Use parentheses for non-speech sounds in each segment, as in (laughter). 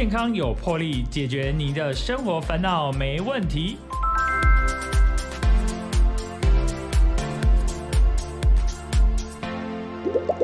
健康有魄力，解决你的生活烦恼没问题。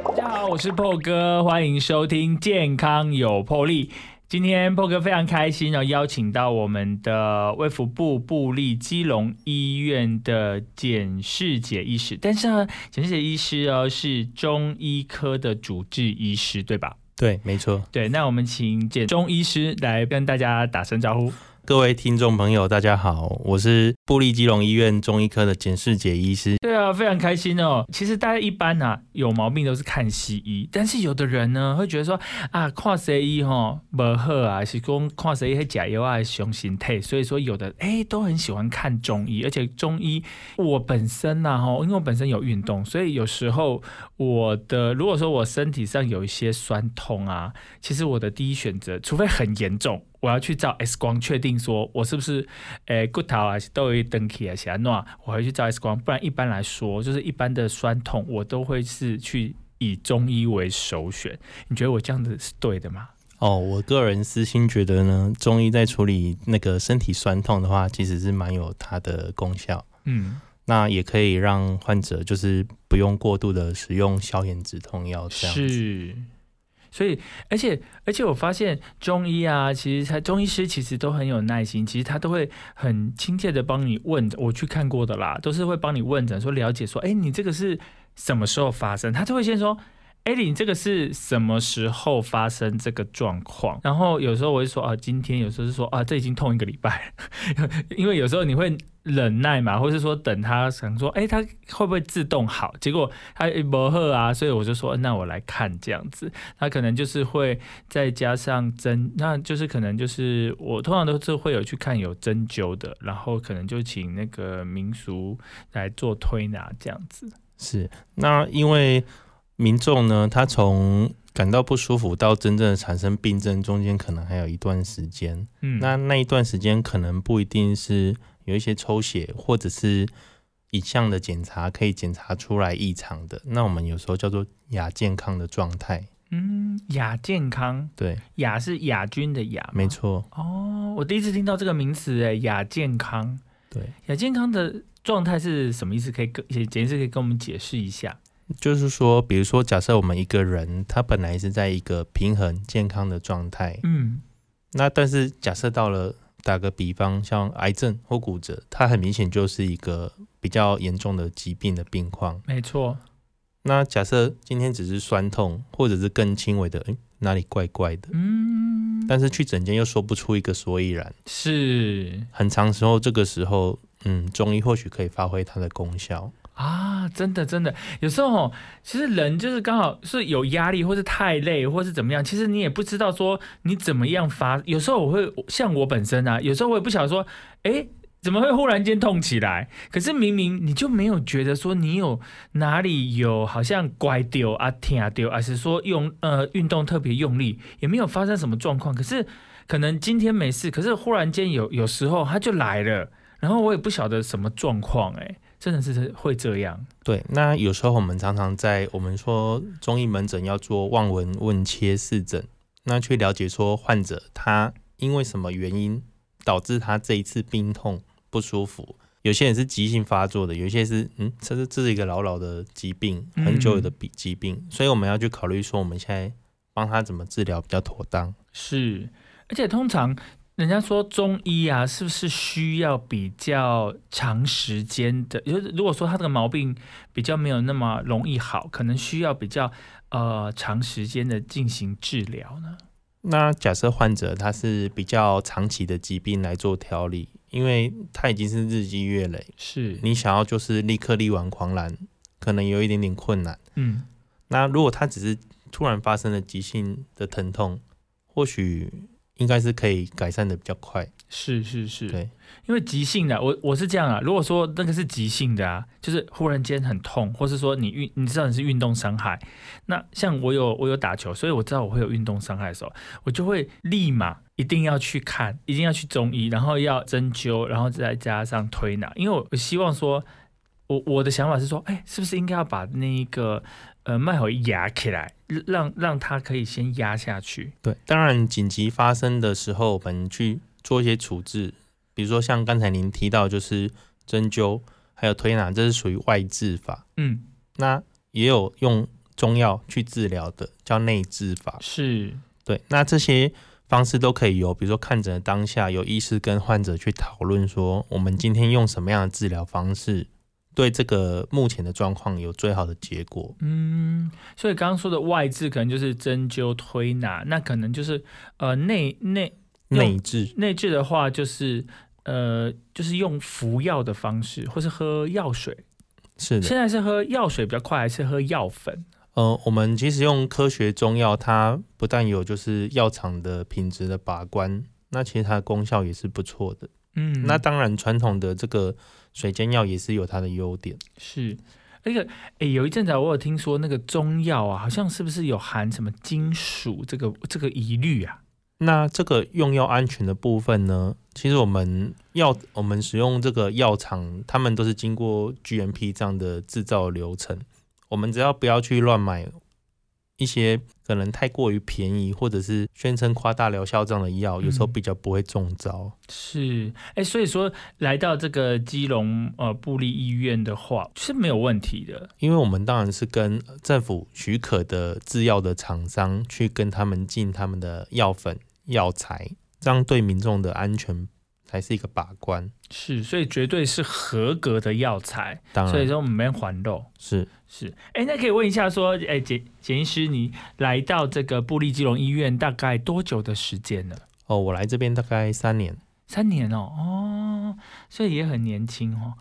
大家好，我是破哥，欢迎收听《健康有魄力》。今天破哥非常开心哦，邀请到我们的卫福部布利基隆医院的简世杰医师，但是呢，简世杰医师哦是中医科的主治医师，对吧？对，没错。对，那我们请简中医师来跟大家打声招呼。各位听众朋友，大家好，我是布利基隆医院中医科的简世杰医师。对啊，非常开心哦。其实大家一般啊有毛病都是看西医，但是有的人呢会觉得说啊，看西医哈不好啊，是讲看西医假药啊雄心态，所以说有的哎都很喜欢看中医，而且中医我本身呐哈，因为我本身有运动，所以有时候我的如果说我身体上有一些酸痛啊，其实我的第一选择，除非很严重。我要去照 X 光，确定说我是不是诶骨头啊都有登起啊，啥那我会去照 X 光。不然一般来说，就是一般的酸痛，我都会是去以中医为首选。你觉得我这样子是对的吗？哦，我个人私心觉得呢，中医在处理那个身体酸痛的话，其实是蛮有它的功效。嗯，那也可以让患者就是不用过度的使用消炎止痛药这样子。所以，而且，而且，我发现中医啊，其实他中医师其实都很有耐心，其实他都会很亲切的帮你问。我去看过的啦，都是会帮你问诊，说了解说，哎，你这个是什么时候发生？他就会先说。艾莉，你这个是什么时候发生这个状况？然后有时候我会说啊，今天；有时候是说啊，这已经痛一个礼拜。(laughs) 因为有时候你会忍耐嘛，或是说等他想说，哎，他会不会自动好？结果他不喝啊，所以我就说，那我来看这样子。他可能就是会再加上针，那就是可能就是我通常都是会有去看有针灸的，然后可能就请那个民俗来做推拿这样子。是，那因为。民众呢，他从感到不舒服到真正的产生病症，中间可能还有一段时间。嗯，那那一段时间可能不一定是有一些抽血或者是一项的检查可以检查出来异常的。那我们有时候叫做亚健康的状态。嗯，亚健康，对，亚是亚军的亚，没错。哦，我第一次听到这个名词，哎，亚健康。对，亚健康的状态是什么意思？可以跟简直可以跟我们解释一下。就是说，比如说，假设我们一个人他本来是在一个平衡健康的状态，嗯，那但是假设到了打个比方，像癌症或骨折，它很明显就是一个比较严重的疾病的病况。没错。那假设今天只是酸痛，或者是更轻微的，哎，哪里怪怪的，嗯，但是去诊间又说不出一个所以然，是很长时候，这个时候，嗯，中医或许可以发挥它的功效。啊，真的真的，有时候其实人就是刚好是有压力，或是太累，或是怎么样，其实你也不知道说你怎么样发。有时候我会像我本身啊，有时候我也不晓得说，哎，怎么会忽然间痛起来？可是明明你就没有觉得说你有哪里有好像乖丢啊、疼啊丢，还是说用呃运动特别用力，也没有发生什么状况。可是可能今天没事，可是忽然间有有时候他就来了，然后我也不晓得什么状况，哎。真的是会这样。对，那有时候我们常常在我们说中医门诊要做望闻问切四诊，那去了解说患者他因为什么原因导致他这一次病痛不舒服。有些人是急性发作的，有些是嗯，这是这是一个老老的疾病，很久有的病疾病，所以我们要去考虑说我们现在帮他怎么治疗比较妥当。是，而且通常。人家说中医啊，是不是需要比较长时间的？就是如果说他这个毛病比较没有那么容易好，可能需要比较呃长时间的进行治疗呢？那假设患者他是比较长期的疾病来做调理，因为他已经是日积月累，是你想要就是立刻力挽狂澜，可能有一点点困难。嗯，那如果他只是突然发生了急性的疼痛，或许。应该是可以改善的比较快，是是是，对，因为急性的，我我是这样啊。如果说那个是急性的啊，就是忽然间很痛，或是说你运，你知道你是运动伤害，那像我有我有打球，所以我知道我会有运动伤害的时候，我就会立马一定要去看，一定要去中医，然后要针灸，然后再加上推拿，因为我希望说，我我的想法是说，哎，是不是应该要把那一个呃脉回压起来？让让他可以先压下去。对，当然紧急发生的时候，我们去做一些处置，比如说像刚才您提到，就是针灸还有推拿，这是属于外治法。嗯，那也有用中药去治疗的，叫内治法。是，对，那这些方式都可以由，比如说看诊的当下，有医师跟患者去讨论说，我们今天用什么样的治疗方式，对这个目前的状况有最好的结果。嗯，所以刚刚说的外治可能就是针灸推拿，那可能就是呃内内用内治内治的话就是。呃，就是用服药的方式，或是喝药水。是的，现在是喝药水比较快，还是喝药粉？呃，我们其实用科学中药，它不但有就是药厂的品质的把关，那其实它的功效也是不错的。嗯，那当然，传统的这个水煎药也是有它的优点。是那个，诶，有一阵子我有听说那个中药啊，好像是不是有含什么金属这个这个疑虑啊？那这个用药安全的部分呢？其实我们药我们使用这个药厂，他们都是经过 GMP 这样的制造流程。我们只要不要去乱买一些可能太过于便宜，或者是宣称夸大疗效这样的药，有时候比较不会中招。是，哎，所以说来到这个基隆呃布利医院的话是没有问题的，因为我们当然是跟政府许可的制药的厂商去跟他们进他们的药粉。药材，这样对民众的安全才是一个把关。是，所以绝对是合格的药材。当然，所以说我们没还漏。是是，哎，那可以问一下，说，哎，简简医师，你来到这个布利基隆医院大概多久的时间了？哦，我来这边大概三年。三年哦，哦，所以也很年轻哦。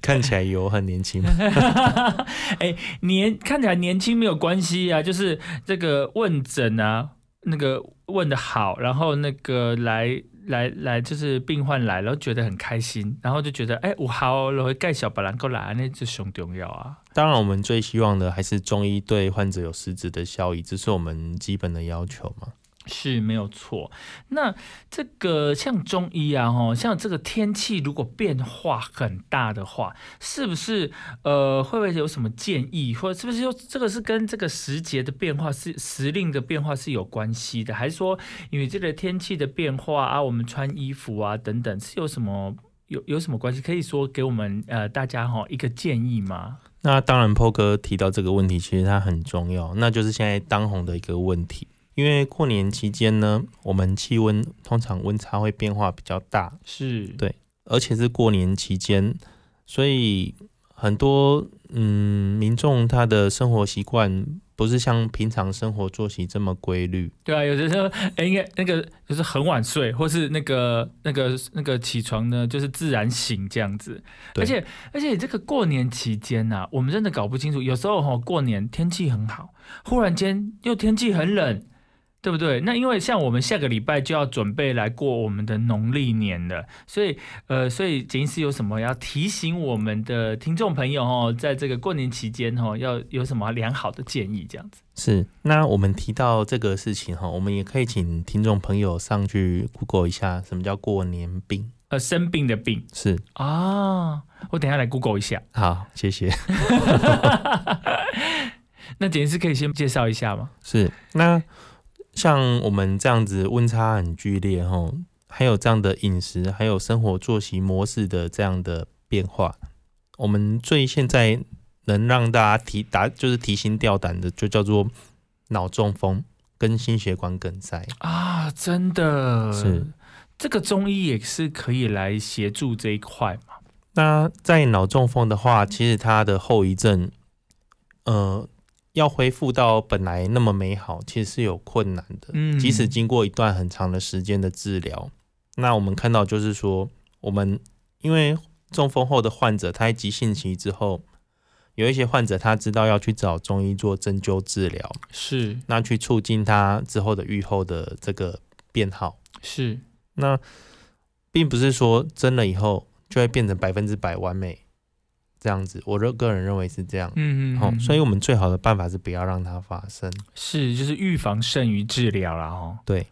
看起来有很年轻吗？(laughs) 哎，年看起来年轻没有关系啊，就是这个问诊啊。那个问的好，然后那个来来来，就是病患来了，觉得很开心，然后就觉得哎，我好，我会盖小白兰过来，那就熊重要啊。当然，我们最希望的还是中医对患者有实质的效益，这是我们基本的要求嘛。是没有错。那这个像中医啊，哈，像这个天气如果变化很大的话，是不是呃，会不会有什么建议，或者是不是说这个是跟这个时节的变化是时令的变化是有关系的，还是说因为这个天气的变化啊，我们穿衣服啊等等是有什么有有什么关系？可以说给我们呃大家哈一个建议吗？那当然，PO 哥提到这个问题，其实它很重要，那就是现在当红的一个问题。因为过年期间呢，我们气温通常温差会变化比较大，是对，而且是过年期间，所以很多嗯民众他的生活习惯不是像平常生活作息这么规律。对啊，有的时候哎，应该那个就是很晚睡，或是那个那个那个起床呢，就是自然醒这样子。而且而且这个过年期间呐，我们真的搞不清楚，有时候哈过年天气很好，忽然间又天气很冷。对不对？那因为像我们下个礼拜就要准备来过我们的农历年了，所以呃，所以简医师有什么要提醒我们的听众朋友哦，在这个过年期间哦，要有什么良好的建议？这样子是。那我们提到这个事情哈，我们也可以请听众朋友上去 Google 一下，什么叫过年病？呃，生病的病是啊。我等下来 Google 一下。好，谢谢。(laughs) 那简医师可以先介绍一下吗？是。那像我们这样子温差很剧烈哈，还有这样的饮食，还有生活作息模式的这样的变化，我们最现在能让大家提打就是提心吊胆的，就叫做脑中风跟心血管梗塞啊！真的是这个中医也是可以来协助这一块嘛？那在脑中风的话，其实它的后遗症，呃。要恢复到本来那么美好，其实是有困难的。嗯，即使经过一段很长的时间的治疗，那我们看到就是说，我们因为中风后的患者，他在急性期之后，有一些患者他知道要去找中医做针灸治疗，是那去促进他之后的愈后的这个变好。是那并不是说针了以后就会变成百分之百完美。这样子，我个个人认为是这样。嗯嗯，好，所以我们最好的办法是不要让它发生。是，就是预防胜于治疗了哦。对，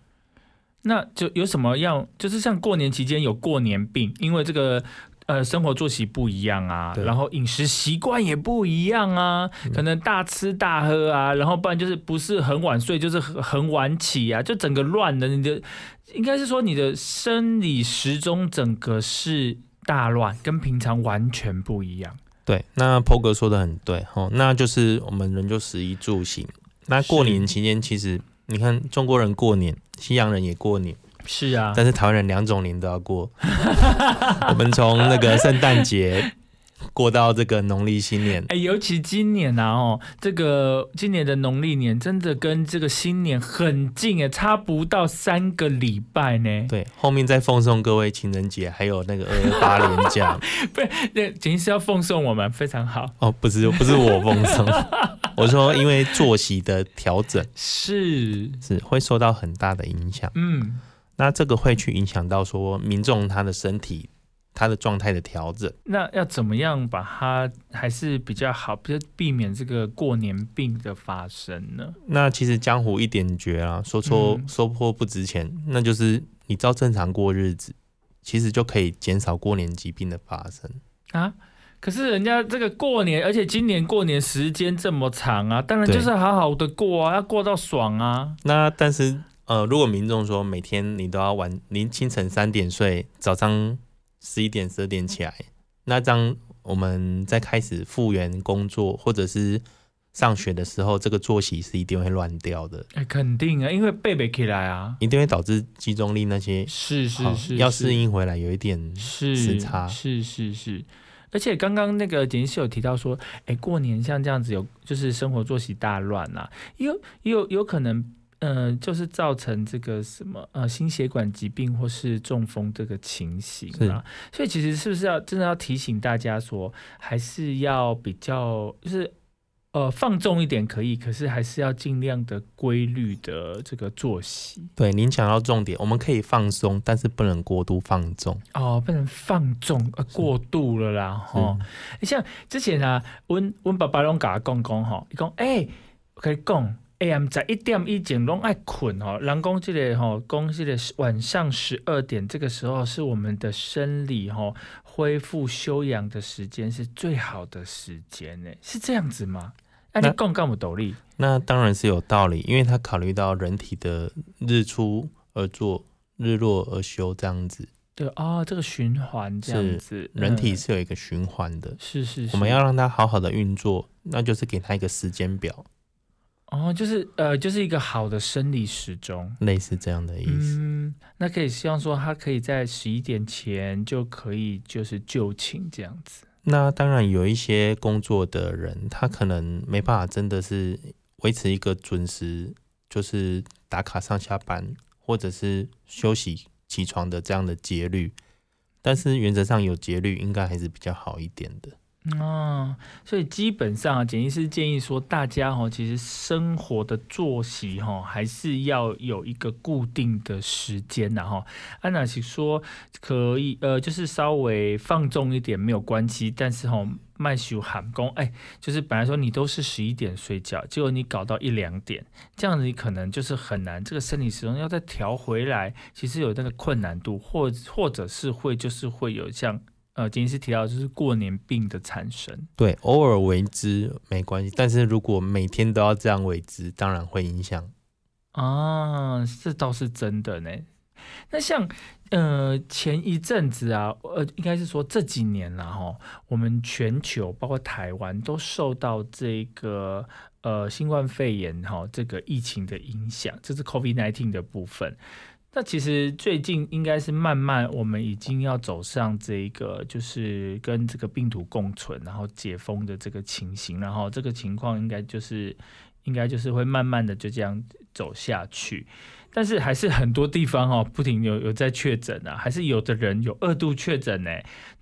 那就有什么样？就是像过年期间有过年病，因为这个呃生活作息不一样啊，然后饮食习惯也不一样啊，可能大吃大喝啊，然后不然就是不是很晚睡，就是很很晚起啊，就整个乱的，你的应该是说你的生理时钟整个是大乱，跟平常完全不一样。对，那 PO 哥说的很对哦，那就是我们人就食衣住行。那过年期间，其实你看中国人过年，西洋人也过年，是啊，但是台湾人两种年都要过。(laughs) 我们从那个圣诞节过到这个农历新年，哎，尤其今年啊，哦，这个今年的农历年真的跟这个新年很近哎，差不到三个礼拜呢。对，后面再奉送各位情人节，还有那个二二八连假。(laughs) 不是，那简直是要奉送我们，非常好。哦，不是，不是我奉送，(laughs) 我说因为作息的调整是，是会受到很大的影响。嗯，那这个会去影响到说民众他的身体、他的状态的调整。那要怎么样把它还是比较好，比较避免这个过年病的发生呢？那其实江湖一点诀啊，说错嗯说破不值钱，那就是你照正常过日子，其实就可以减少过年疾病的发生。啊？可是人家这个过年，而且今年过年时间这么长啊，当然就是好好的过啊，要过到爽啊。那但是呃，如果民众说每天你都要晚，您清晨三点睡，早上十一点十二点起来，那这样我们在开始复原工作或者是上学的时候，这个作息是一定会乱掉的，哎，肯定啊，因为背背起来啊，一定会导致集中力那些是是是，是要适应回来有一点是时差。是是是，而且刚刚那个简是有提到说，哎，过年像这样子有就是生活作息大乱啊，有有有可能。呃，就是造成这个什么呃心血管疾病或是中风这个情形啊，所以其实是不是要真的要提醒大家说，还是要比较就是呃放纵一点可以，可是还是要尽量的规律的这个作息对，您讲到重点，我们可以放松，但是不能过度放纵。哦，不能放纵呃过度了啦哈。像之前啊，温温爸爸拢甲我讲讲吼，伊讲哎，我跟你讲。AM 十一点以前拢爱困哦，人工这个吼，讲这个晚上十二点这个时候是我们的生理吼恢复休养的时间，是最好的时间呢，是这样子吗？啊，你那讲干不道理？那当然是有道理，因为他考虑到人体的日出而作，日落而休这样子，对哦，这个循环这样子，人体嗯是有一个循环的。是是是，我们要让它好好的运作，那就是给它一个时间表，哦，就是呃，就是一个好的生理时钟。类似这样的意思。嗯，那可以希望说他可以在十一点前就可以就是就寝这样子。那当然有一些工作的人，他可能没办法真的是维持一个准时，就是打卡上下班，或者是休息起床的这样的节律。但是原则上有节律，应该还是比较好一点的。哦，所以基本上啊，简医师建议说，大家哈、其实生活的作息哈、还是要有一个固定的时间呐哈。安娜是说可以呃，就是稍微放纵一点没有关系，但是哈、麦修喊工哎，就是本来说你都是十一点睡觉，结果你搞到一两点，这样子你可能就是很难，这个生理时钟要再调回来，其实有那个困难度，或或者是会就是会有像。呃，今天是提到就是过年病的产生，对，偶尔为之没关系，但是如果每天都要这样为之，当然会影响。啊，这倒是真的呢。那像呃前一阵子啊，呃应该是说这几年了哈，我们全球包括台湾都受到这个呃新冠肺炎哈这个疫情的影响，这是 COVID nineteen 的部分。那其实最近应该是慢慢，我们已经要走上这一个，就是跟这个病毒共存，然后解封的这个情形，然后这个情况应该就是，应该就是会慢慢的就这样走下去。但是还是很多地方哦，不停有有在确诊啊，还是有的人有二度确诊呢。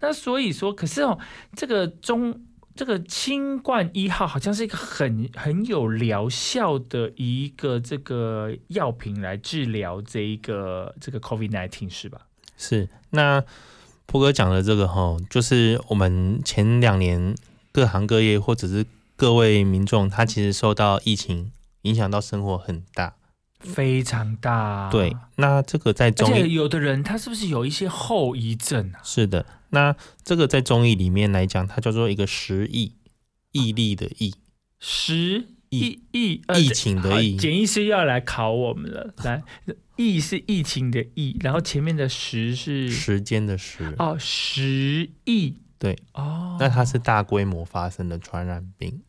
那所以说，可是哦，这个中这个新冠一号好像是一个很很有疗效的一个这个药品来治疗这一个这个 COVID nineteen 是吧？是，那波哥讲的这个哈，就是我们前两年各行各业或者是各位民众，他其实受到疫情影响到生活很大。非常大，对，那这个在而中医且有的人他是不是有一些后遗症啊？是的，那这个在中医里面来讲，它叫做一个时疫，疫力的疫，时疫疫呃疫情的疫简医师要来考我们了。来，疫是疫情的疫，然后前面的时是时间的时。哦时疫对，哦。那它是大规模发生的传染病，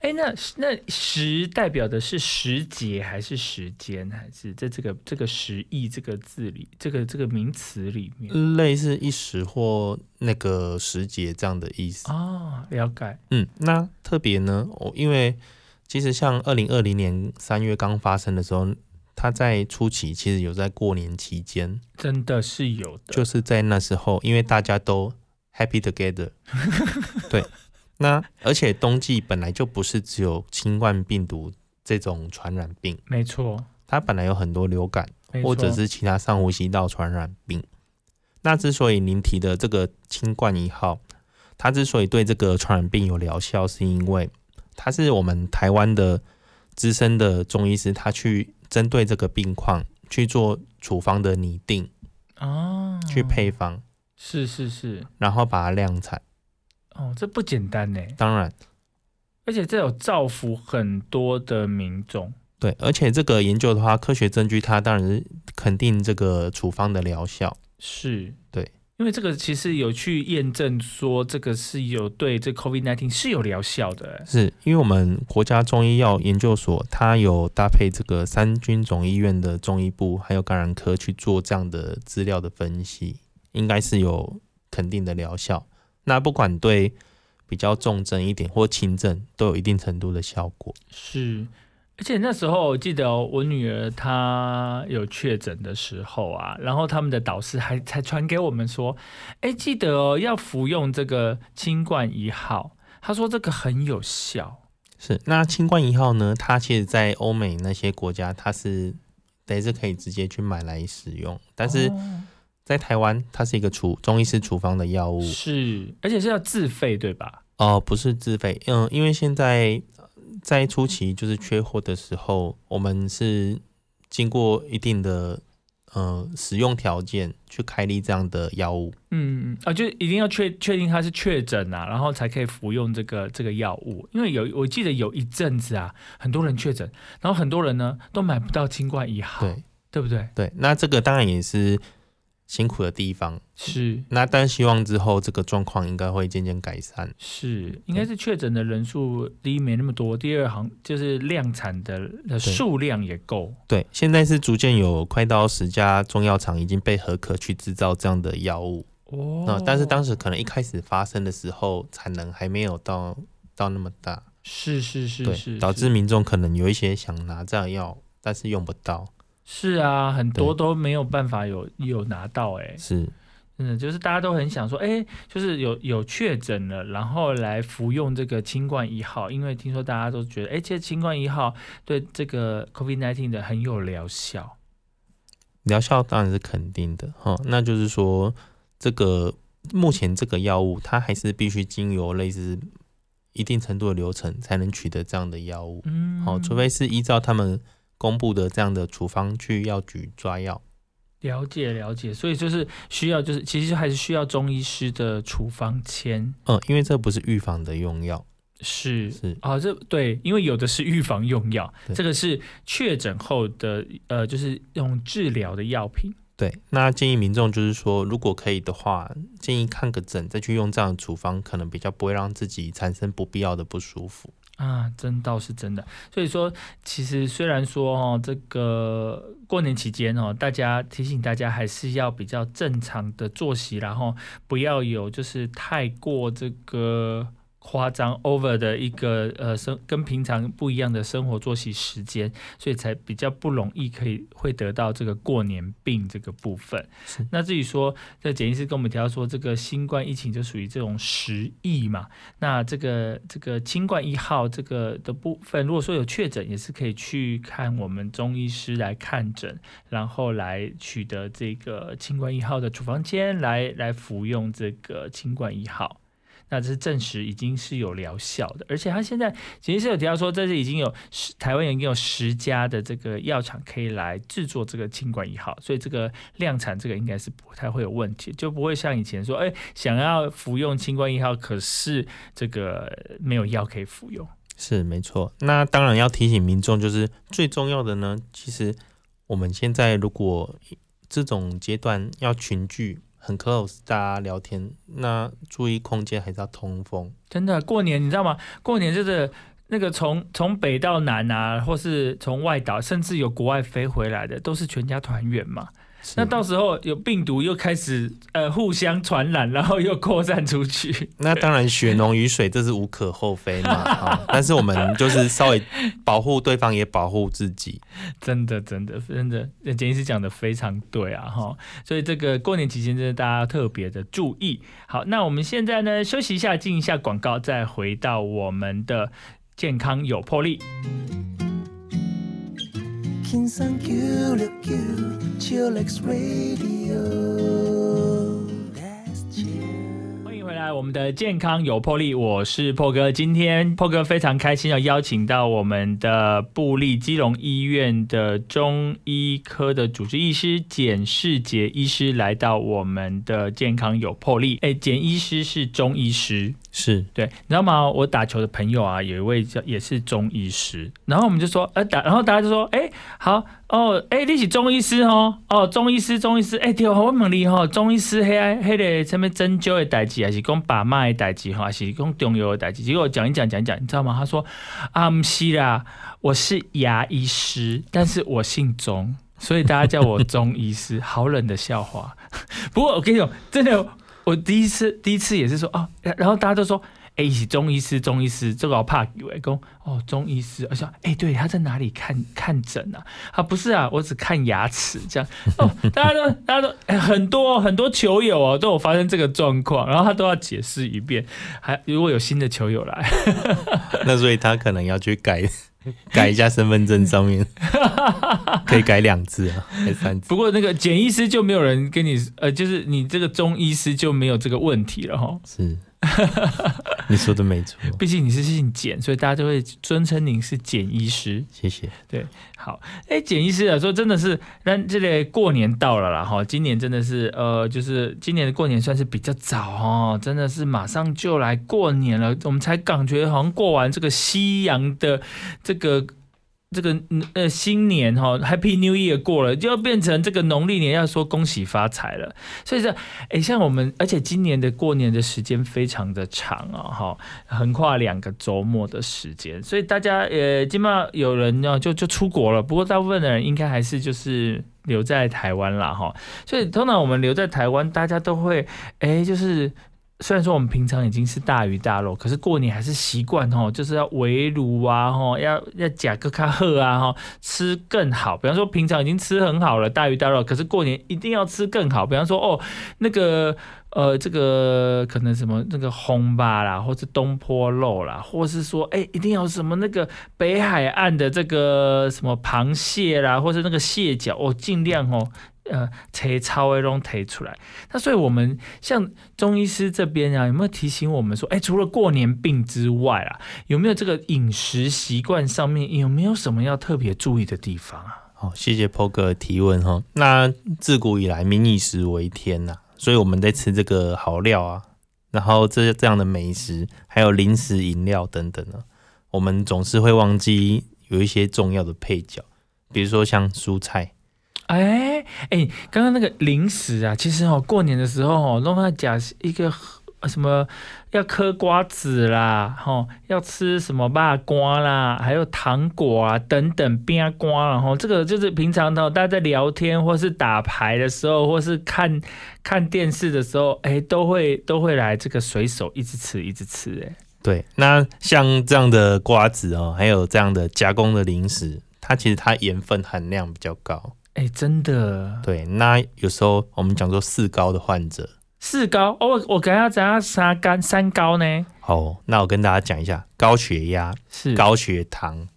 哎，那那时代表的是时节还是时间，还是在这个这个时意这个字里，这个这个名词里面？类似一时或那个时节这样的意思。哦，了解。嗯，那特别呢，我因为其实像二零二零年三月刚发生的时候，它在初期其实有在过年期间，真的是有的，就是在那时候，因为大家都 happy together，(laughs) 对，那而且冬季本来就不是只有新冠病毒这种传染病，没错，它本来有很多流感或者是其他上呼吸道传染病。那之所以您提的这个新冠一号，它之所以对这个传染病有疗效，是因为它是我们台湾的资深的中医师，他去针对这个病况去做处方的拟定，哦，去配方，是是是，然后把它量产。哦，这不简单呢，当然，而且这有造福很多的民众。对，而且这个研究的话，科学证据它当然是肯定这个处方的疗效。是对，因为这个其实有去验证说这个是有对这 COVID nineteen 是有疗效的。是因为我们国家中医药研究所，它有搭配这个三军总医院的中医部，还有感染科去做这样的资料的分析，应该是有肯定的疗效。那不管对比较重症一点或轻症，都有一定程度的效果。是，而且那时候我记得、哦、我女儿她有确诊的时候啊，然后他们的导师还才传给我们说，哎，记得哦要服用这个清冠一号，他说这个很有效。是，那清冠一号呢？它其实在欧美那些国家，它是等于是可以直接去买来使用，但是哦在台湾，它是一个处中医师处方的药物是，而且是要自费对吧？哦、不是自费。嗯，因为现在呃在初期就是缺货的时候，我们是经过一定的呃使用条件去开立这样的药物。嗯啊，就一定要确确定它是确诊啊，然后才可以服用这个这个药物。因为有我记得有一阵子啊，很多人确诊，然后很多人呢都买不到清冠一号，对对不对？对，那这个当然也是辛苦的地方。是那但希望之后这个状况应该会渐渐改善。是，应该是确诊的人数第一没那么多，第二行就是量产的的数量也够。对，现在是逐渐有快到十家中药厂已经被合可去制造这样的药物。哦那、但是当时可能一开始发生的时候，产能还没有到到那么大，是是是，是，导致民众可能有一些想拿这样药，但是用不到。是啊，很多都没有办法有有拿到哎、是，嗯，就是大家都很想说，哎、就是有有确诊了，然后来服用这个清冠一号，因为听说大家都觉得，哎、其实清冠一号对这个 COVID nineteen 的很有疗效。疗效当然是肯定的哈。那就是说，这个目前这个药物，它还是必须经由类似一定程度的流程才能取得这样的药物。嗯，好、除非是依照他们公布的这样的处方去药局抓药。了解了解，所以就是需要，就是其实还是需要中医师的处方签。嗯，因为这不是预防的用药，是是啊，这对，因为有的是预防用药，这个是确诊后的呃，就是用治疗的药品。对。那建议民众就是说，如果可以的话，建议看个诊再去用这样的处方，可能比较不会让自己产生不必要的不舒服。啊，真倒是真的。所以说，其实虽然说哦，这个过年期间哦，大家提醒大家还是要比较正常的作息，然后不要有就是太过这个夸张 over 的一个呃生跟平常不一样的生活作息时间，所以才比较不容易可以会得到这个过年病这个部分。那至于说，这简医师跟我们提到说，这个新冠疫情就属于这种时疫嘛，那这个这个新冠一号这个的部分，如果说有确诊，也是可以去看我们中医师来看诊，然后来取得这个新冠一号的处方签，来来服用这个新冠一号。那这是证实已经是有疗效的，而且他现在其实是有提到说，这是已经有十台湾已经有十家的这个药厂可以来制作这个清冠一号，所以这个量产这个应该是不太会有问题，就不会像以前说，哎，想要服用清冠一号，可是这个没有药可以服用。是没错，那当然要提醒民众，就是最重要的呢。其实我们现在如果这种阶段要群聚很 close，大家聊天，那注意空间还是要通风。真的，过年你知道吗？过年就是那个从从北到南啊，或是从外岛，甚至有国外飞回来的，都是全家团圆嘛。那到时候有病毒又开始呃互相传染，然后又扩散出去。那当然血浓于水，这是无可厚非嘛。(laughs) 但是我们就是稍微保护对方，也保护自己。真的，真的，真的，简医师讲的非常对啊哈。所以这个过年期间，真的大家特别的注意。好，那我们现在呢休息一下，进一下广告，再回到我们的健康有魄力。欢迎回来，我们的健康有魄力，我是破哥。今天破哥非常开心，要邀请到我们的布利基隆医院的中医科的主治医师简世杰医师来到我们的健康有魄力。哎，简医师是中医师。是对，你知道吗？我打球的朋友啊，有一位叫也是中医师，然后我们就说，呃，打，然后大家就说，哎，好哦，哎，你是中医师哦，哦，中医师，中医师，哎，对，我问你哈，中医师黑黑的什么针灸的代志，还是讲把脉的代志，还是讲中药的代志？结果讲一讲讲一讲，你知道吗？他说，啊，不是啦，我是牙医师，但是我姓钟，所以大家叫我中医师。(laughs) 好冷的笑话，不过我跟你讲，真的。我第一次第一次也是说哦，然后大家都说哎，中医师中医师，这个我怕以为公哦中医师，而且哎，对他在哪里看看诊啊？啊不是啊，我只看牙齿这样哦。大家都大家都很多很多球友哦都有发生这个状况，然后他都要解释一遍。还如果有新的球友来，(laughs) 那所以他可能要去改。(laughs) 改一下身份证上面，(laughs) 可以改两次啊，还三次。不过那个简医师就没有人跟你，呃，就是你这个中医师就没有这个问题了哈。是。(laughs) 你说的没错，毕竟你是姓简，所以大家都会尊称您是简医师。谢谢。对，好，哎，简医师啊，说真的是，那这个过年到了啦，哈，今年真的是，呃，就是今年的过年算是比较早哦，真的是马上就来过年了，我们才感觉好像过完这个夕阳的这个。这个呃新年哈，Happy New Year 过了，就要变成这个农历年，要说恭喜发财了。所以说，哎，像我们，而且今年的过年的时间非常的长啊，哈，横跨两个周末的时间，所以大家呃，起码有人要就就出国了，不过大部分的人应该还是就是留在台湾了哈。所以通常我们留在台湾，大家都会哎，就是。虽然说我们平常已经是大鱼大肉，可是过年还是习惯吼，就是要围炉啊吼，要要夹个卡喝啊吼，吃更好。比方说平常已经吃很好了大鱼大肉，可是过年一定要吃更好。比方说哦，那个呃这个可能什么那个红吧啦，或是东坡肉啦，或是说哎一定要什么那个北海岸的这个什么螃蟹啦，或是那个蟹脚哦，尽量哦。呃，提超微拢提出来。那所以，我们像中医师这边啊，有没有提醒我们说，哎，除了过年病之外啊，有没有这个饮食习惯上面有没有什么要特别注意的地方啊？好，谢谢 PO 哥提问哈。那自古以来，民以食为天呐，所以我们在吃这个好料啊，然后这这样的美食，还有零食、饮料等等呢，我们总是会忘记有一些重要的配角，比如说像蔬菜。哎哎，刚刚那个零食啊，其实哦，过年的时候哦，弄个假一个什么要嗑瓜子啦，哦，要吃什么霸瓜啦，还有糖果啊等等边瓜，然后这个就是平常的大家在聊天或是打牌的时候，或是看看电视的时候，哎，都会都会来这个随手一直吃一直吃，哎，对，那像这样的瓜子哦，还有这样的加工的零食，它其实它盐分含量比较高。哎，真的，对，那有时候我们讲说四高的患者，四高，哦，我刚刚讲三高，三高呢？好，那我跟大家讲一下，高血压、是高血糖、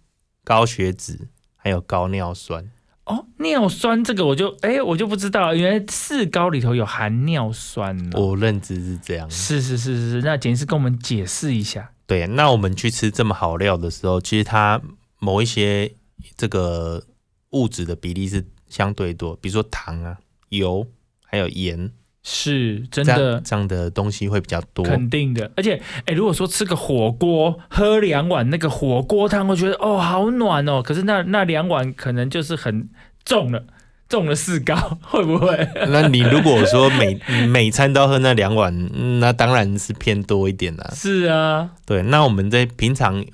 高血脂，还有高尿酸。哦，尿酸这个我就哎、我就不知道，原来四高里头有含尿酸呢。我认知是这样。是是是是是，那简医师跟我们解释一下。对，那我们去吃这么好料的时候，其实它某一些这个物质的比例是相对多，比如说糖啊、油还有盐，是真的，这样的东西会比较多。肯定的。而且，哎、如果说吃个火锅，喝两碗那个火锅汤，我觉得哦，好暖哦。可是那那两碗可能就是很重了，重了四高，(laughs) 会不会？那你如果说每 (laughs) 每餐都喝那两碗，嗯那当然是偏多一点啦。是啊，对，那我们在平常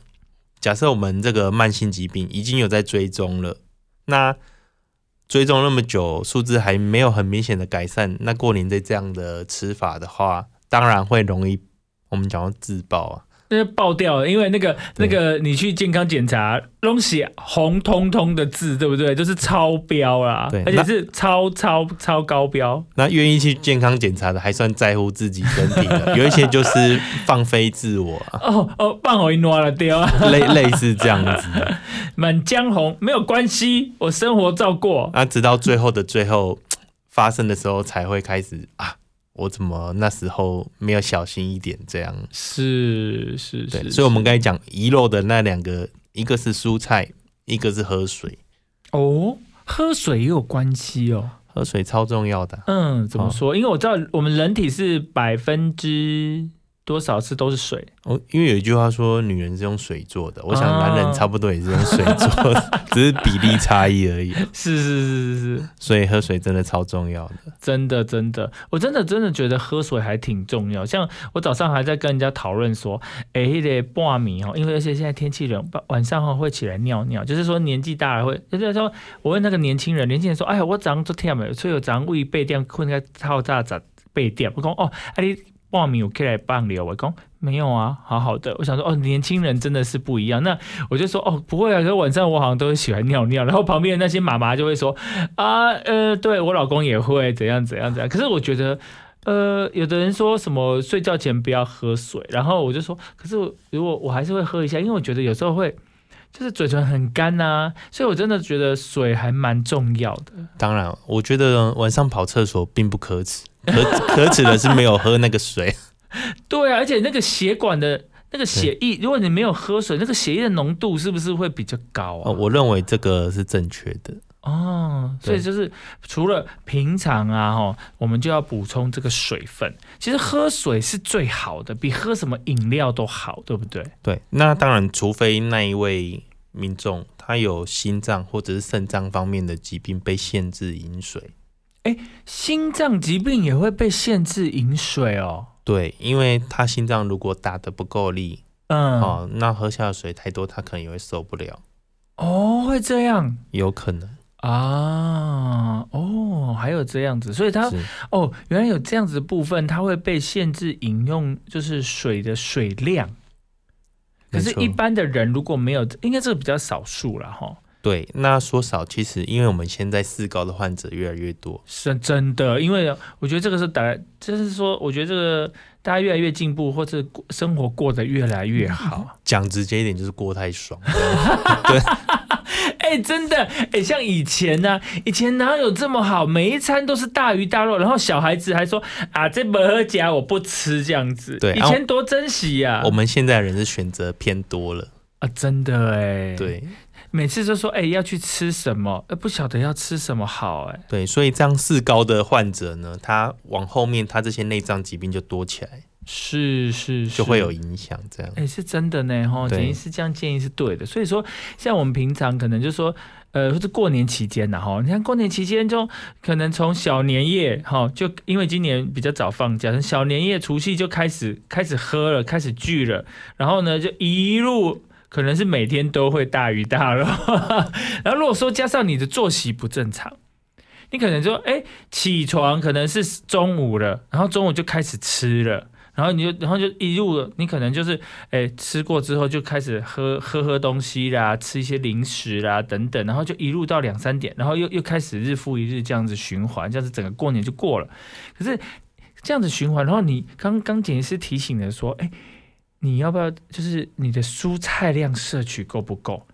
假设我们这个慢性疾病已经有在追踪了，那追踪那么久，数字还没有很明显的改善，那过年再这样的吃法的话，当然会容易我们讲到自爆啊。那就爆掉了，因为那个那个你去健康检查，东西红彤彤的字，对不对？就是超标啦，对而且是超超超高标。那愿意去健康检查的，还算在乎自己身体的，(laughs) 有一些就是放飞自我啊，哦哦，放我一挪了丢啊！(laughs) 类类似这样子的。(laughs) 满江红没有关系，我生活照过。那直到最后的最后发生的时候，才会开始啊，我怎么那时候没有小心一点这样？是是，是，所以我们刚才讲遗漏的那两个，一个是蔬菜，一个是喝水，哦，喝水也有关系哦。喝水超重要的。嗯，怎么哦说？因为我知道我们人体是百分之多少次都是水，哦，因为有一句话说女人是用水做的，我想啊男人差不多也是用水做的，(laughs) 只是比例差异而已。是是是是是，所以喝水真的超重要的。真的真的，我真的真的觉得喝水还挺重要。像我早上还在跟人家讨论说，哎、那个半米哦，因为而且现在天气冷，晚上哈会起来尿尿，就是说年纪大了会，就是说我问那个年轻人，年轻人说，哎呀，我早上做天的，所以我早上胃背点困在套炸咋背点，我讲哦，啊你半米我可以来帮你哦，我讲没有啊，好好的，我想说哦，年轻人真的是不一样。那我就说哦，不会啊，可是晚上我好像都会喜欢尿尿，然后旁边的那些妈妈就会说啊，呃，对我老公也会怎样怎样怎样。可是我觉得，呃，有的人说什么睡觉前不要喝水，然后我就说，可是如果我还是会喝一下，因为我觉得有时候会就是嘴唇很干呐、所以我真的觉得水还蛮重要的。当然，我觉得晚上跑厕所并不可耻，可可耻的是没有喝那个水。(laughs) 对啊，而且那个血管的那个血液，如果你没有喝水，那个血液的浓度是不是会比较高啊？哦，我认为这个是正确的。哦，所以就是除了平常啊，哈，我们就要补充这个水分。其实喝水是最好的，比喝什么饮料都好，对不对？对，那当然，除非那一位民众他有心脏或者是肾脏方面的疾病被限制饮水。心脏疾病也会被限制饮水哦。对，因为他心脏如果打得不够力，嗯，哦，那喝下的水太多，他可能也会受不了，哦，会这样有可能啊？哦，还有这样子，所以他哦，原来有这样子的部分，他会被限制饮用，就是水的水量。可是，一般的人如果没有，应该这个比较少数了哈。对。那说少，其实因为我们现在四高的患者越来越多，是真的，因为我觉得这个是打，就是说，我觉得这个大家越来越进步，或者生活过得越来越好。讲直接一点就是过太爽。(laughs) 对 (laughs) 哎、真的，哎、像以前呢、以前哪有这么好？每一餐都是大鱼大肉，然后小孩子还说啊，这不喝夹我不吃这样子。以对以前多珍惜呀、我们现在人是选择偏多了，啊，真的哎，，对每次就说哎、要去吃什么，呃不晓得要吃什么好哎。对，所以这样四高的患者呢，他往后面他这些内脏疾病就多起来，是是是，就会有影响。这样哎、是真的呢，哈，对简医师这样建议是对的。所以说，像我们平常可能就说，呃，或者过年期间呐，哈，你看过年期间就可能从小年夜，哈，就因为今年比较早放假，从小年夜除夕就开始开始喝了，开始聚了，然后呢，就一路。可能是每天都会大鱼大肉，(laughs) 然后如果说加上你的作息不正常，你可能就哎、起床可能是中午了，然后中午就开始吃了，然后你就然后就一路，你可能就是哎、吃过之后就开始喝喝喝东西啦，吃一些零食啦等等，然后就一路到两三点，然后又又开始日复一日这样子循环，这样子整个过年就过了。可是这样子循环，然后你刚刚简医师提醒的说，哎、你要不要就是你的蔬菜量摄取够不够？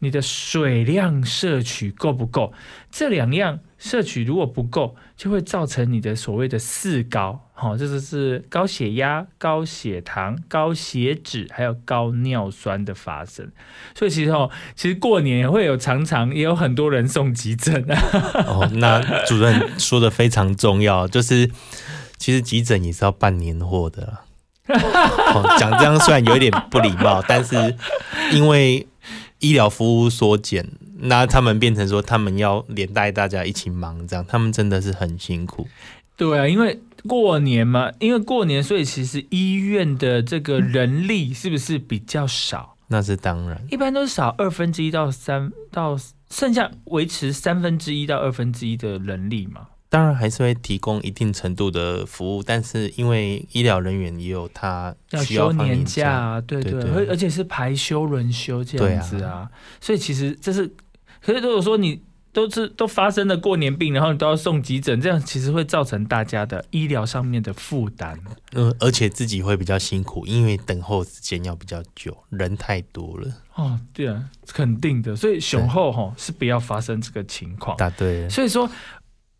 你的水量摄取够不够？这两样摄取如果不够，就会造成你的所谓的四高，好，这就是高血压、高血糖、高血脂，还有高尿酸的发生。所以其实哦，其实过年会有常常也有很多人送急诊啊。哦，那主任说的非常重要，就是其实急诊也是要办年货的。哦讲这样虽然有一点不礼貌，但是因为医疗服务缩减，那他们变成说他们要连带大家一起忙，这样他们真的是很辛苦。对啊，因为过年嘛，因为过年，所以其实医院的这个人力是不是比较少？那是当然，一般都是少二分之一到三到剩下维持三分之一到二分之一的人力嘛。当然还是会提供一定程度的服务，但是因为医疗人员也有他要需要休年假，啊，对对，而而且是排休轮休这样子啊，所以其实这是，可是如果说你都是都发生了过年病，然后你都要送急诊，这样其实会造成大家的医疗上面的负担。嗯，而且自己会比较辛苦，因为等候时间要比较久，人太多了。哦，对啊，肯定的，所以雄厚哈是不要发生这个情况。答对，所以说，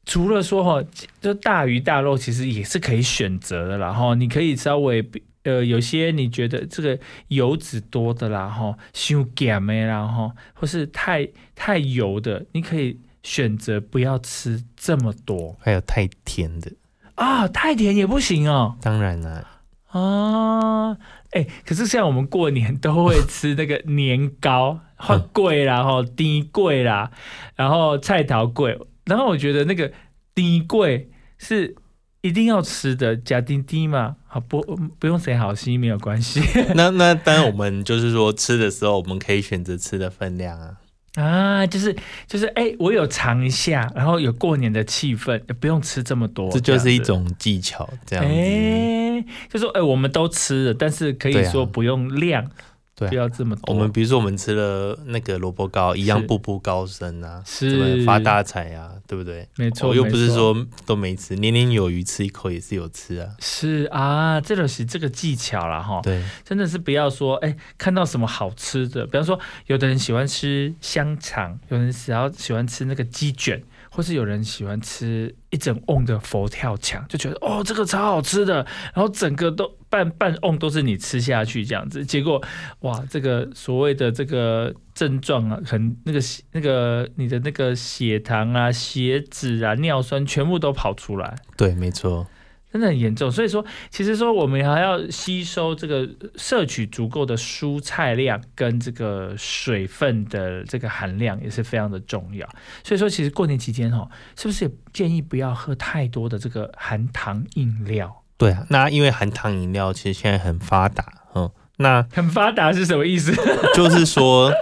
除了说哈，就大鱼大肉其实也是可以选择的啦哈，你可以稍微呃有些你觉得这个油脂多的啦哈，修咸的啦哈，或是太太油的，你可以选择不要吃这么多。还有太甜的，啊，太甜也不行哦。当然啦、啊。哎、可是像我们过年都会吃那个 (laughs) 年糕，花贵啦，哈，低贵啦，然后菜头贵，然后我觉得那个低贵是一定要吃的，加丁丁嘛，好不不用谁好心没有关系 (laughs) 那那当然，我们就是说吃的时候，我们可以选择吃的分量啊。啊，就是就是哎、我有尝一下，然后有过年的气氛，不用吃这么多，这就是一。种技巧，这样子。哎、就说哎、我们都吃了，但是可以说不用量，对啊不要这么多。我们比如说我们吃了那个萝卜糕，一样步步高升啊，是发大财啊，对不对？没错，我又不是说都没吃，年年有余，吃一口也是有吃啊。是啊，这就是这个技巧啦哈。对，真的是不要说，哎、看到什么好吃的，比方说，有的人喜欢吃香肠，有人喜要喜欢吃那个鸡卷，或是有人喜欢吃一整瓮的佛跳墙，就觉得哦，这个超好吃的，然后整个都半半瓮都是你吃下去这样子，结果哇，这个所谓的这个症状啊，很那个那个你的那个血糖啊、血脂啊、尿酸全部都跑出来。对，没错。真的很严重，所以说，其实说我们还要吸收这个摄取足够的蔬菜量跟这个水分的这个含量也是非常的重要。所以说，其实过年期间哦，是不是也建议不要喝太多的这个含糖饮料？对啊，那因为含糖饮料其实现在很发达，嗯，那很发达是什么意思？(laughs) 就是说，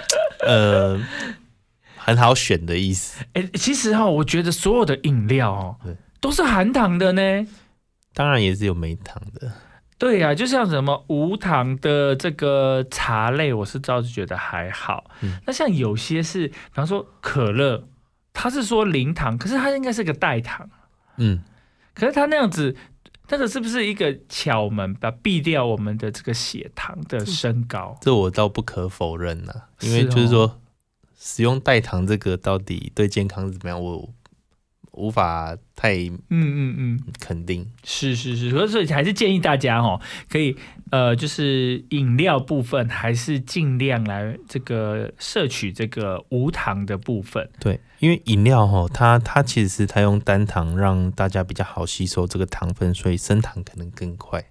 呃，很好选的意思。哎、其实哈、我觉得所有的饮料哦对，都是含糖的呢。当然也是有没糖的，对呀、就像什么无糖的这个茶类，我是倒是觉得还好。嗯。那像有些是，比方说可乐，它是说零糖，可是它应该是个代糖，嗯，可是它那样子，那个是不是一个巧门，把避掉我们的这个血糖的升高？这我倒不可否认呐、因为就是说，使用代糖这个到底对健康是怎么样，我无法太嗯嗯嗯，肯定。是是是，所以还是建议大家哦，可以呃，就是饮料部分还是尽量来这个摄取这个无糖的部分。对，因为饮料哈，它它其实是它用单糖让大家比较好吸收这个糖分，所以升糖可能更快。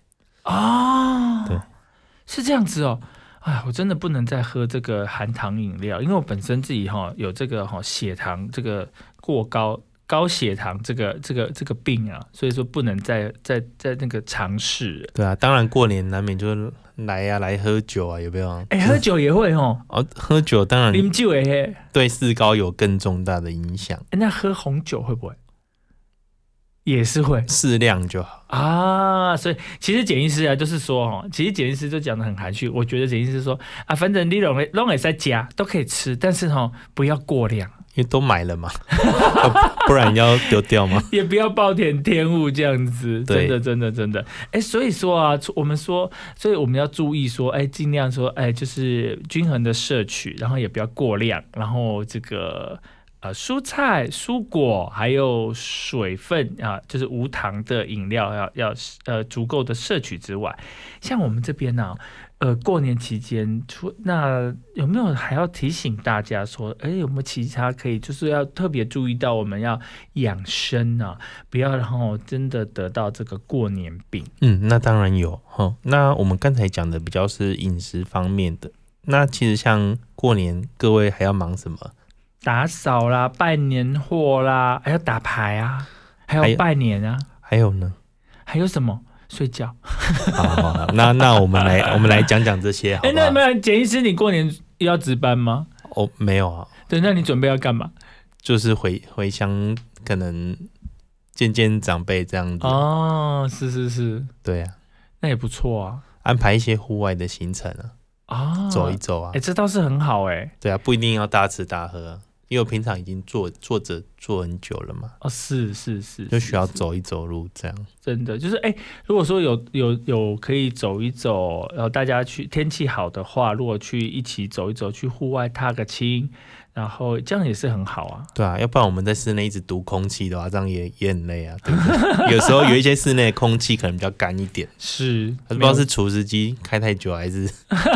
啊，对，是这样子哦。哎，我真的不能再喝这个含糖饮料，因为我本身自己哈、有这个哈、血糖这个过高高血糖这个这个这个病啊，所以说不能再再再那个尝试了。对啊，当然过年难免就来呀、来喝酒啊，有没有？哎，喝酒也会哦，哦，喝酒当然啉酒也会。对四高有更重大的影响，哎那喝红酒会不会？也是会适量就好。啊，所以其实简医师啊，就是说哦，其实简医师就讲的很含蓄。我觉得简医师说啊，反正你拢会拢会在家都可以吃，但是哈、不要过量。因为都买了嘛，(laughs) 不然要丢掉吗？(laughs) 也不要暴殄天物这样子，真的真的真的，哎，所以说啊，我们说，所以我们要注意说，哎，尽量说，哎，就是均衡的摄取，然后也不要过量，然后这个呃蔬菜、蔬果还有水分啊，就是无糖的饮料要要呃足够的摄取之外，像我们这边呢、呃，过年期间，出那有没有还要提醒大家说，哎，有没有其他可以，就是要特别注意到，我们要养生啊，不要然后真的得到这个过年病。嗯，那当然有哈。那我们刚才讲的比较是饮食方面的，那其实像过年，各位还要忙什么？打扫啦，拜年货啦，还要打牌啊，还要拜年啊，还有呢？还有什么？睡觉。好好好，那那我们来我们来讲讲这些好哎？那没有简医师，你过年要值班吗？哦，没有啊，对，那你准备要干嘛？就是回回乡，可能见见长辈这样子。哦，是是是，对啊，那也不错啊。安排一些户外的行程啊，啊，走一走啊哎、。这倒是很好哎、对啊，不一定要大吃大喝啊，因为我平常已经坐坐着坐很久了嘛，哦，是是是，就需要走一走路这样。真的就是哎、如果说有有有可以走一走，然后大家去天气好的话，如果去一起走一走，去户外踏个青，然后这样也是很好啊。对啊，要不然我们在室内一直读空气的话，这样也也很累啊，(laughs) 对不对？有时候有一些室内的空气可能比较干一点，是，不知道是除湿机开太久还是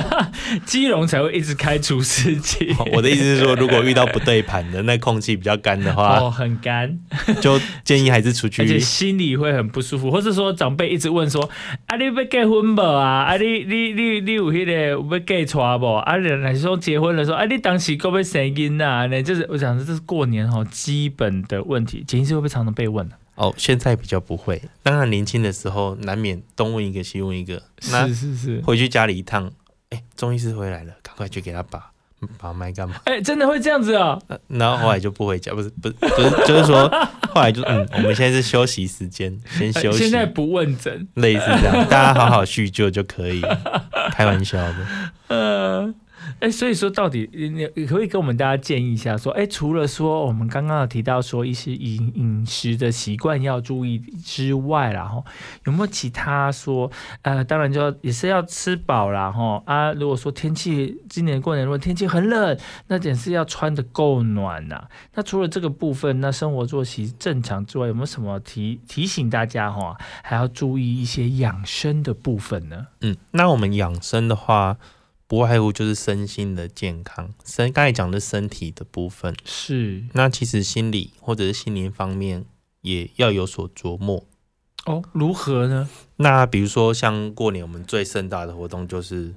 (laughs) 基隆才会一直开除湿机。(laughs) 我的意思是说，如果遇到不对盘的那空气比较干的话，哦，很干，就建议还是出而且去。心里会很不舒服，或是说长辈一直问说：“啊，你要结婚不啊？啊，你你你你有迄、个要嫁娶不？啊，人来说结婚了说，啊，你当时够不生囡呐？那就是我想说，这是过年哈基本的问题，简直会不会常常被问呢、哦，现在比较不会，当然年轻的时候难免东问一个西问一个。那是是是，回去家里一趟，哎、中医师回来了，赶快去给他把把脉干嘛？哎、真的会这样子啊、呃然后后来就不回家，不是不是，就是就是说，后来就嗯，我们现在是休息时间，先休息，哎现在不问诊，类似这样，大家好好叙旧就可以了，开玩笑的。(laughs) 呃。哎，所以说到底你你可不可以跟我们大家建议一下，说，哎，除了说我们刚刚有提到说一些饮饮食的习惯要注意之外啦，哈，有没有其他说，呃，当然就要也是要吃饱啦，哈啊，如果说天气今年过年如果天气很冷，那点是要穿的够暖呐、那除了这个部分，那生活作息正常之外，有没有什么提提醒大家哈，还要注意一些养生的部分呢？嗯，那我们养生的话，不外乎就是身心的健康，身刚才讲的身体的部分，是那其实心理或者是心灵方面也要有所琢磨。哦，如何呢？那比如说像过年，我们最盛大的活动就是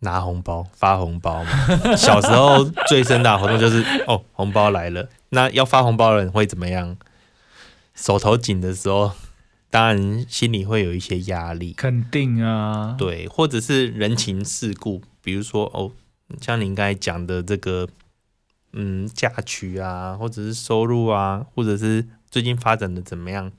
拿红包、发红包嘛。(laughs) 小时候最盛大的活动就是哦，红包来了。那要发红包的人会怎么样？手头紧的时候，当然心里会有一些压力。肯定啊，对，或者是人情世故，比如说哦，像您刚才讲的这个，嗯，嫁娶啊，或者是收入啊，或者是最近发展的怎么样？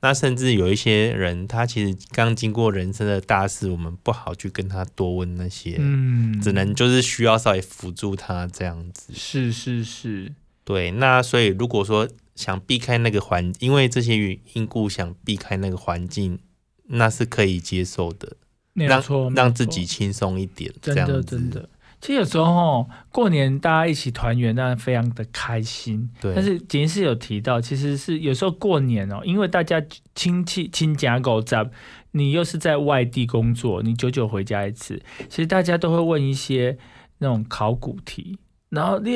那甚至有一些人，他其实刚经过人生的大事，我们不好去跟他多问那些，嗯，只能就是需要稍微辅助他这样子。是是是，对，那所以如果说想避开那个环，因为这些因故想避开那个环境，那是可以接受的。让让自己轻松一点，真的这样子真的。其实有时候哦过年大家一起团圆，当然非常的开心。对但是简是有提到，其实是有时候过年哦，因为大家亲戚亲家狗杂，你又是在外地工作，你久久回家一次，其实大家都会问一些那种考古题，然后你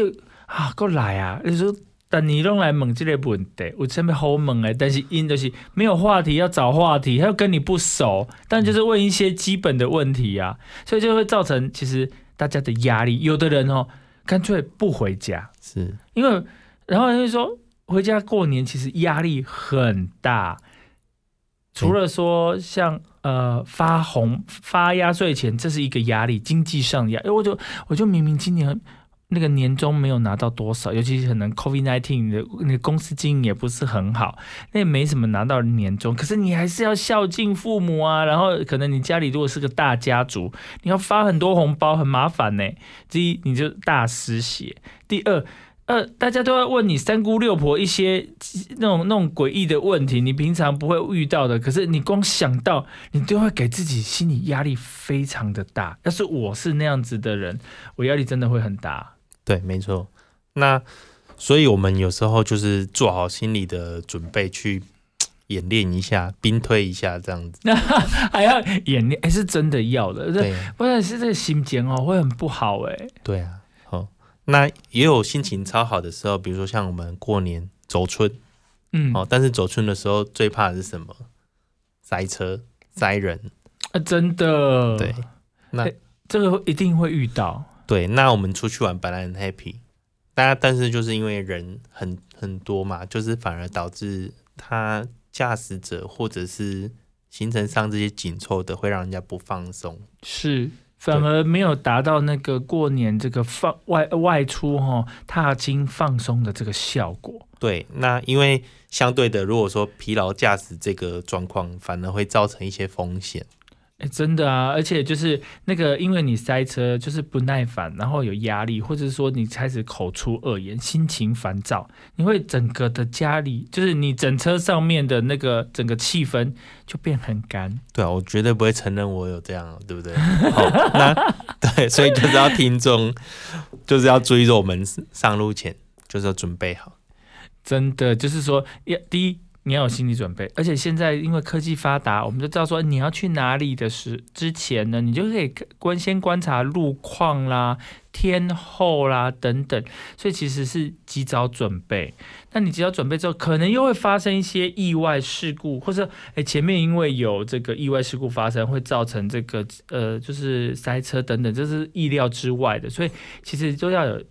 啊过来啊，你说。但你拢来问这个问题，有什么好问的？但是因就是没有话题，要找话题，他又跟你不熟，但就是问一些基本的问题啊，所以就会造成其实大家的压力。有的人哦，干脆不回家，是因为然后人就说回家过年其实压力很大，除了说像呃发红发压岁钱，这是一个压力，经济上的压哎。我就我就明明今年那个年终没有拿到多少，尤其是可能 COVID nineteen 的那个公司经营也不是很好，那也没什么拿到年终，可是你还是要孝敬父母啊。然后可能你家里如果是个大家族，你要发很多红包，很麻烦呢。第一，你就大失血；第二，呃，大家都要问你三姑六婆一些那种那种诡异的问题，你平常不会遇到的，可是你光想到，你就会给自己心理压力非常的大。要是我是那样子的人，我压力真的会很大。对，没错。那所以我们有时候就是做好心理的准备，去 (tsk) 演练一下，兵推一下这样子。那 (laughs) 还要演练，哎，是真的要的。对，不然是这个心情哦，会很不好哎。对啊。那也有心情超好的时候，比如说像我们过年走春，嗯，哦，但是走春的时候最怕的是什么？塞车、塞人啊，真的。对，那这个一定会遇到。对，那我们出去玩本来很 happy，大家但是就是因为人很很多嘛，就是反而导致他驾驶者或者是行程上这些紧凑的，会让人家不放松。是。反而没有达到那个过年这个放外外出哈踏青放松的这个效果。对，那因为相对的，如果说疲劳驾驶这个状况，反而会造成一些风险。哎，真的啊，而且就是那个，因为你塞车，就是不耐烦，然后有压力，或者是说你开始口出恶言，心情烦躁，你会整个的家里，就是你整车上面的那个整个气氛就变很干。对啊，我绝对不会承认我有这样，对不对？(laughs) 好，那对，所以就是要听众，就是要注意说，我们上路前就是要准备好。真的，就是说，要第一。你要有心理准备，而且现在因为科技发达，我们就知道说你要去哪里的时之前呢，你就可以观先观察路况啦、天后啦等等，所以其实是及早准备。那你及早准备之后，可能又会发生一些意外事故，或者诶前面因为有这个意外事故发生，会造成这个呃就是塞车等等，这是意料之外的，所以其实都要有。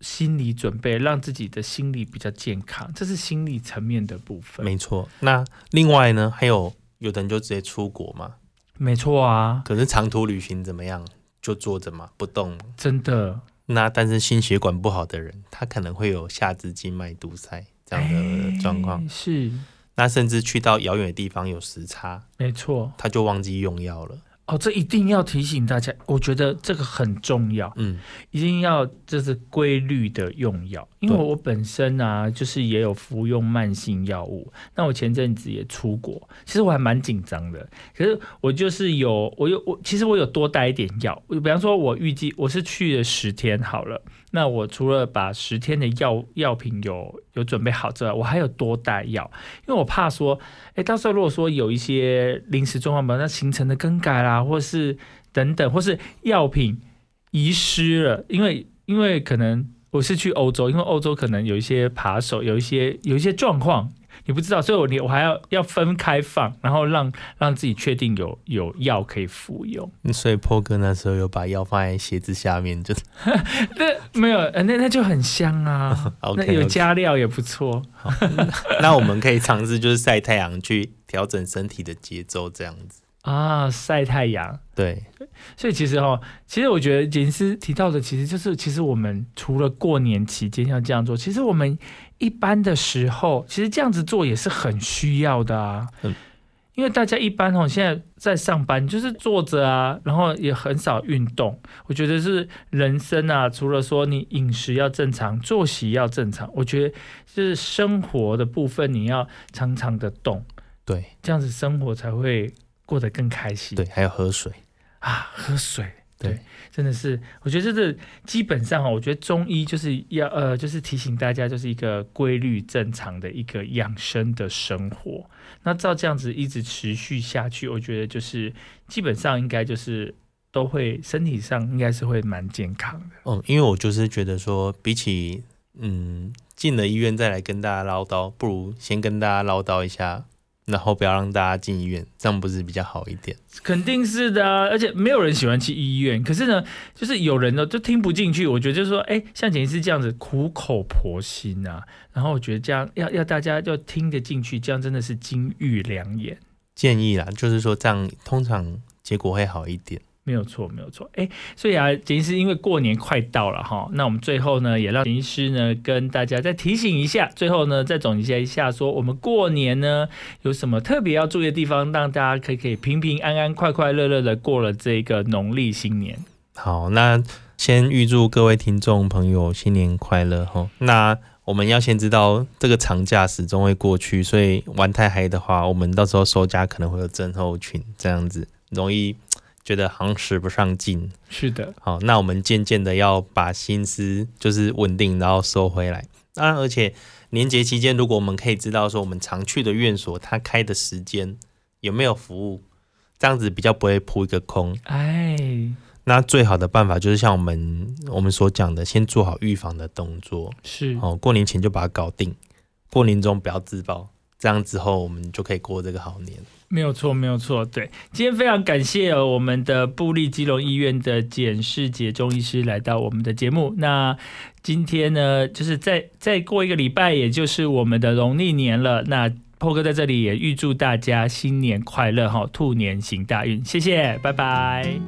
心理准备，让自己的心理比较健康，这是心理层面的部分。没错。那另外呢，还有有的人就直接出国嘛？没错啊。可是长途旅行怎么样？就坐着嘛，不动。真的。那但是心血管不好的人，他可能会有下肢静脉堵塞这样的状况。是。那甚至去到遥远的地方有时差。没错。他就忘记用药了。哦，这一定要提醒大家，我觉得这个很重要，嗯，一定要就是规律的用药，因为我本身啊，就是也有服用慢性药物，那我前阵子也出国，其实我还蛮紧张的，可是我就是有，我有我，其实我有多带一点药，比方说，我预计我是去了十天好了。那我除了把十天的药药品有有准备好之外，我还有多带药，因为我怕说，哎，到时候如果说有一些临时状况，比如那行程的更改啦，或是等等，或是药品遗失了，因为因为可能我是去欧洲，因为欧洲可能有一些扒手，有一些有一些状况。你不知道，所以我你我还要要分开放，然后让让自己确定有有药可以服用。(laughs) 所以破哥那时候有把药放在鞋子下面，就 (laughs) 那没有，那那就很香啊。(laughs) 那有加料也不错。那我们可以尝试就是晒太阳去调整身体的节奏，这样子啊，晒太阳。对，所以其实哈，其实我觉得简师提到的，其实就是其实我们除了过年期间要这样做，其实我们。一般的时候，其实这样子做也是很需要的啊。嗯，因为大家一般哦，现在在上班就是坐着啊，然后也很少运动。我觉得是人生啊，除了说你饮食要正常，作息要正常，我觉得就是生活的部分你要常常的动。对，这样子生活才会过得更开心。对，还有喝水啊，喝水。对，真的是，我觉得这是基本上哈，我觉得中医就是要呃，就是提醒大家，就是一个规律正常的一个养生的生活。那照这样子一直持续下去，我觉得就是基本上应该就是都会身体上应该是会蛮健康的。嗯，因为我就是觉得说，比起嗯进了医院再来跟大家唠叨，不如先跟大家唠叨一下。然后不要让大家进医院，这样不是比较好一点？肯定是的啊，而且没有人喜欢去医院。可是呢，就是有人呢就听不进去。我觉得就是说，哎，像前医师这样子苦口婆心啊，然后我觉得这样要要大家要听得进去，这样真的是金玉良言。建议啦，就是说这样通常结果会好一点。没有错，没有错。哎，所以啊，简医师因为过年快到了哈，那我们最后呢，也让简医师呢跟大家再提醒一下，最后呢再总结一下，说我们过年呢有什么特别要注意的地方，让大家可以可以平平安安、快快乐乐的过了这个农历新年。好，那。先预祝各位听众朋友新年快乐哈。那我们要先知道这个长假始终会过去，所以玩太嗨的话，我们到时候收假可能会有症候群，这样子容易觉得好像使不上劲。是的，好，那我们渐渐的要把心思就是稳定，然后收回来。当然，而且年节期间，如果我们可以知道说我们常去的院所它开的时间有没有服务，这样子比较不会扑一个空。哎，那最好的办法就是像我们我们所讲的，先做好预防的动作。是哦，过年前就把它搞定，过年中不要自爆，这样之后我们就可以过这个好年。没有错，没有错。对，今天非常感谢我们的布利基隆医院的简世杰中医师来到我们的节目。那今天呢，就是再再过一个礼拜，也就是我们的农历年了。那破哥在这里也预祝大家新年快乐哈，兔年行大运。谢谢，拜拜。